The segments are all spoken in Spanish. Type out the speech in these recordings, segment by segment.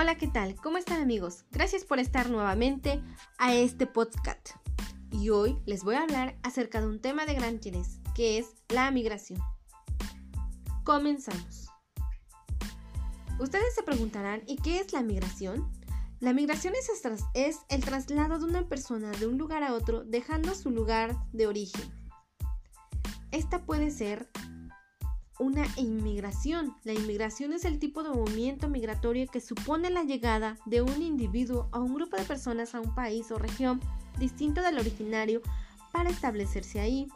Hola, ¿qué tal? ¿Cómo están amigos? Gracias por estar nuevamente a este podcast. Y hoy les voy a hablar acerca de un tema de gran interés, que es la migración. Comenzamos. Ustedes se preguntarán, ¿y qué es la migración? La migración es, es el traslado de una persona de un lugar a otro dejando su lugar de origen. Esta puede ser una inmigración. La inmigración es el tipo de movimiento migratorio que supone la llegada de un individuo o un grupo de personas a un país o región distinto del originario para establecerse ahí.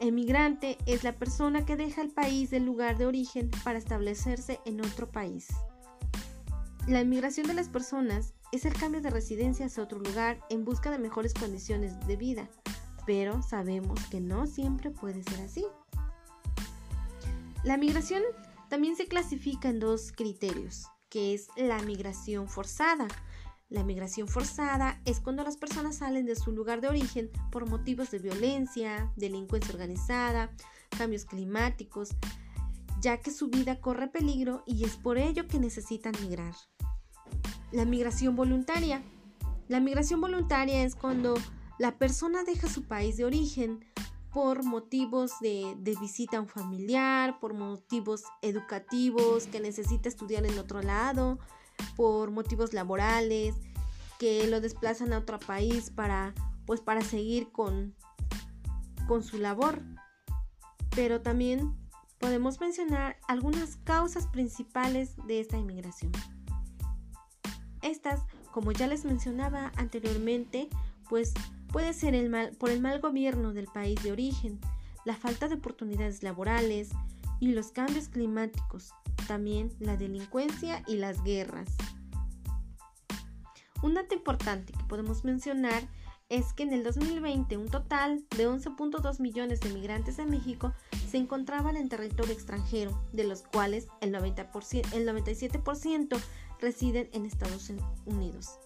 Emigrante es la persona que deja el país del lugar de origen para establecerse en otro país. La inmigración de las personas es el cambio de residencia hacia otro lugar en busca de mejores condiciones de vida, pero sabemos que no siempre puede ser así. La migración también se clasifica en dos criterios, que es la migración forzada. La migración forzada es cuando las personas salen de su lugar de origen por motivos de violencia, delincuencia organizada, cambios climáticos, ya que su vida corre peligro y es por ello que necesitan migrar. La migración voluntaria. La migración voluntaria es cuando la persona deja su país de origen por motivos de, visita a un familiar, por motivos educativos, que necesita estudiar en otro lado, por motivos laborales, que lo desplazan a otro país para, pues, para seguir con, con su labor. Pero también podemos mencionar algunas causas principales de esta inmigración. Estas, como ya les mencionaba anteriormente, pues Puede ser el mal, por el mal gobierno del país de origen, la falta de oportunidades laborales y los cambios climáticos, también la delincuencia y las guerras. Un dato importante que podemos mencionar es que en el 2020 un total de 11.2 millones de migrantes en México se encontraban en territorio extranjero, de los cuales el, 90%, el 97% residen en Estados Unidos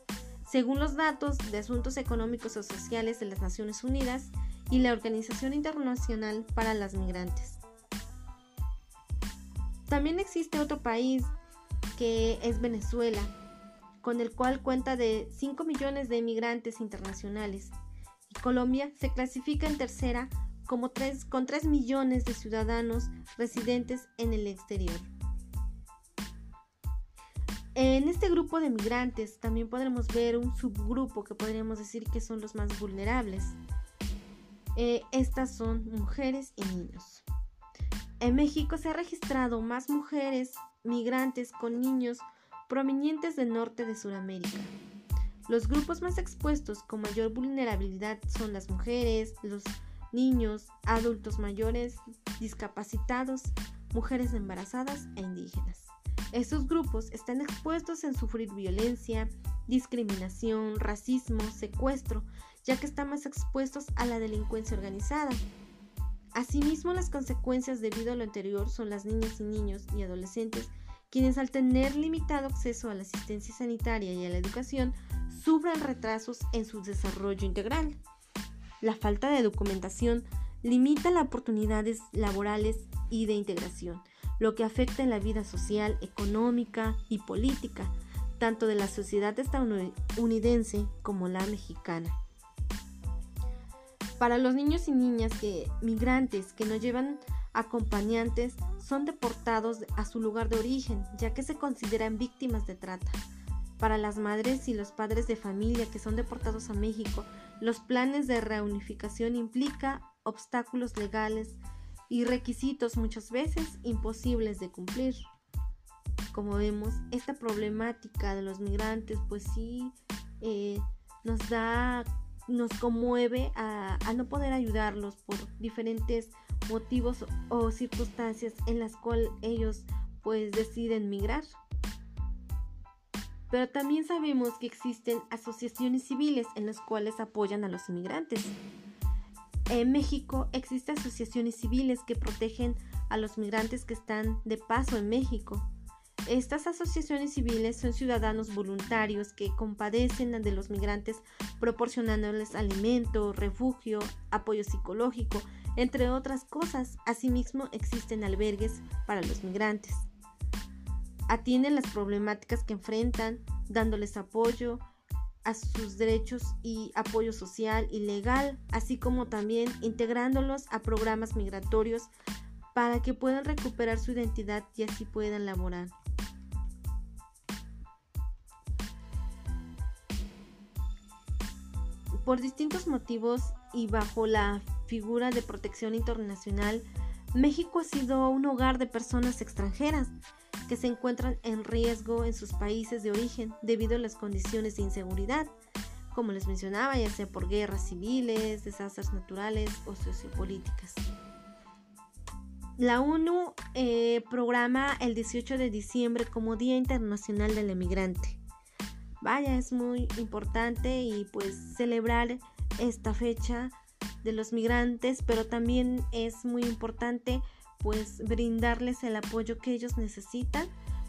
según los datos de Asuntos Económicos o Sociales de las Naciones Unidas y la Organización Internacional para las Migrantes. También existe otro país que es Venezuela, con el cual cuenta de 5 millones de inmigrantes internacionales. Y Colombia se clasifica en tercera como con 3 millones de ciudadanos residentes en el exterior. En este grupo de migrantes también podremos ver un subgrupo que podríamos decir que son los más vulnerables. Eh, estas son mujeres y niños. En México se ha registrado más mujeres migrantes con niños provenientes del norte de Sudamérica. Los grupos más expuestos con mayor vulnerabilidad son las mujeres, los niños, adultos mayores, discapacitados, mujeres embarazadas e indígenas. Estos grupos están expuestos en sufrir violencia, discriminación, racismo, secuestro, ya que están más expuestos a la delincuencia organizada. Asimismo, las consecuencias debido a lo anterior son las niñas y niños y adolescentes quienes al tener limitado acceso a la asistencia sanitaria y a la educación sufren retrasos en su desarrollo integral. La falta de documentación limita las oportunidades laborales y de integración, lo que afecta en la vida social, económica y política, tanto de la sociedad estadounidense como la mexicana. Para los niños y niñas que migrantes que no llevan acompañantes son deportados a su lugar de origen, ya que se consideran víctimas de trata. Para las madres y los padres de familia que son deportados a México, los planes de reunificación implica obstáculos legales, y requisitos muchas veces imposibles de cumplir. Como vemos, esta problemática de los migrantes pues sí eh, nos da, nos conmueve a, no poder ayudarlos por diferentes motivos o circunstancias en las cuales ellos pues deciden migrar. Pero también sabemos que existen asociaciones civiles en las cuales apoyan a los inmigrantes. En México existen asociaciones civiles que protegen a los migrantes que están de paso en México. Estas asociaciones civiles son ciudadanos voluntarios que compadecen de los migrantes proporcionándoles alimento, refugio, apoyo psicológico, entre otras cosas. Asimismo existen albergues para los migrantes. atienden las problemáticas que enfrentan, dándoles apoyo a sus derechos y apoyo social y legal, así como también integrándolos a programas migratorios para que puedan recuperar su identidad y así puedan laborar. Por distintos motivos y bajo la figura de protección internacional, México ha sido un hogar de personas extranjeras que se encuentran en riesgo en sus países de origen debido a las condiciones de inseguridad, como les mencionaba, ya sea por guerras civiles, desastres naturales o sociopolíticas. La ONU eh, programa el 18 de diciembre como Día Internacional del Emigrante vaya, es muy importante y pues celebrar esta fecha de los migrantes, pero también es muy importante pues brindarles el apoyo que ellos necesitan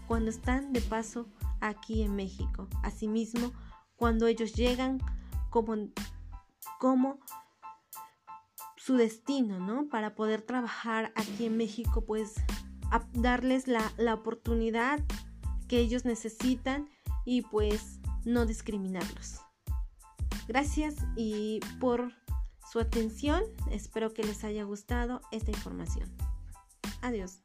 cuando están de paso aquí en México. Asimismo, cuando ellos llegan como, como su destino, ¿no? Para poder trabajar aquí en México, pues darles la, la oportunidad que ellos necesitan y pues no discriminarlos. Gracias y por su atención. Espero que les haya gustado esta información. Adiós.